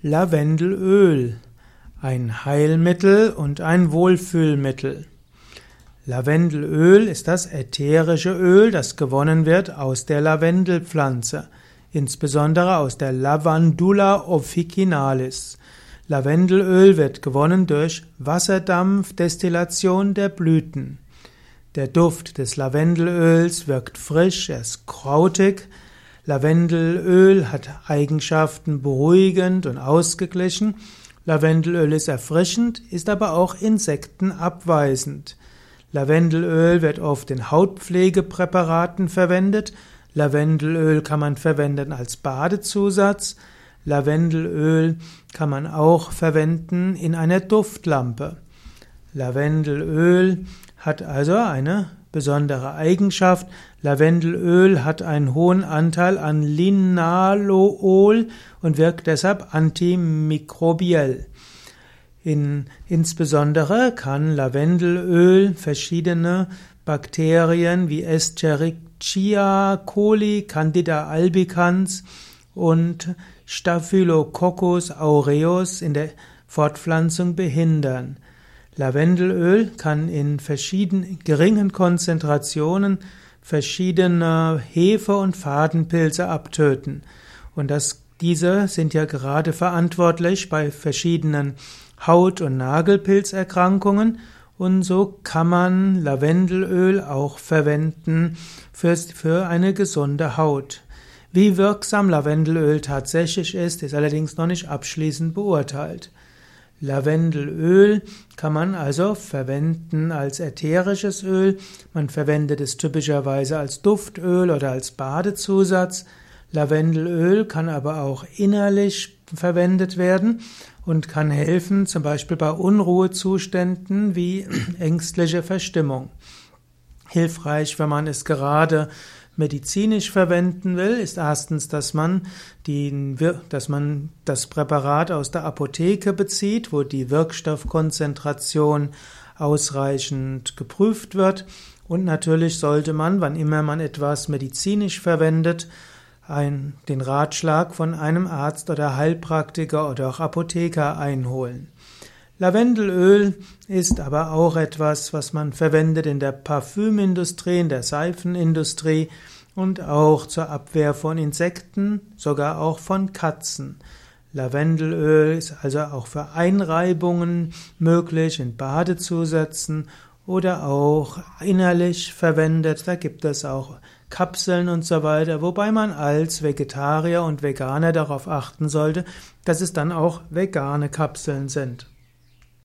Lavendelöl, ein Heilmittel und ein Wohlfühlmittel. Lavendelöl ist das ätherische Öl, das gewonnen wird aus der Lavendelpflanze, insbesondere aus der Lavandula officinalis. Lavendelöl wird gewonnen durch Wasserdampfdestillation der Blüten. Der Duft des Lavendelöls wirkt frisch, er ist krautig, Lavendelöl hat Eigenschaften beruhigend und ausgeglichen. Lavendelöl ist erfrischend, ist aber auch insektenabweisend. Lavendelöl wird oft in Hautpflegepräparaten verwendet. Lavendelöl kann man verwenden als Badezusatz. Lavendelöl kann man auch verwenden in einer Duftlampe. Lavendelöl hat also eine besondere Eigenschaft. Lavendelöl hat einen hohen Anteil an Linalool und wirkt deshalb antimikrobiell. In, insbesondere kann Lavendelöl verschiedene Bakterien wie Escherichia coli, Candida albicans und Staphylococcus aureus in der Fortpflanzung behindern. Lavendelöl kann in verschiedenen geringen Konzentrationen verschiedene Hefe- und Fadenpilze abtöten. Und das, diese sind ja gerade verantwortlich bei verschiedenen Haut- und Nagelpilzerkrankungen. Und so kann man Lavendelöl auch verwenden für, für eine gesunde Haut. Wie wirksam Lavendelöl tatsächlich ist, ist allerdings noch nicht abschließend beurteilt. Lavendelöl kann man also verwenden als ätherisches Öl. Man verwendet es typischerweise als Duftöl oder als Badezusatz. Lavendelöl kann aber auch innerlich verwendet werden und kann helfen, zum Beispiel bei Unruhezuständen wie ängstliche Verstimmung. Hilfreich, wenn man es gerade medizinisch verwenden will, ist erstens, dass man, die, dass man das Präparat aus der Apotheke bezieht, wo die Wirkstoffkonzentration ausreichend geprüft wird. Und natürlich sollte man, wann immer man etwas medizinisch verwendet, ein, den Ratschlag von einem Arzt oder Heilpraktiker oder auch Apotheker einholen. Lavendelöl ist aber auch etwas, was man verwendet in der Parfümindustrie, in der Seifenindustrie und auch zur Abwehr von Insekten, sogar auch von Katzen. Lavendelöl ist also auch für Einreibungen möglich, in Badezusätzen oder auch innerlich verwendet. Da gibt es auch Kapseln und so weiter, wobei man als Vegetarier und Veganer darauf achten sollte, dass es dann auch vegane Kapseln sind.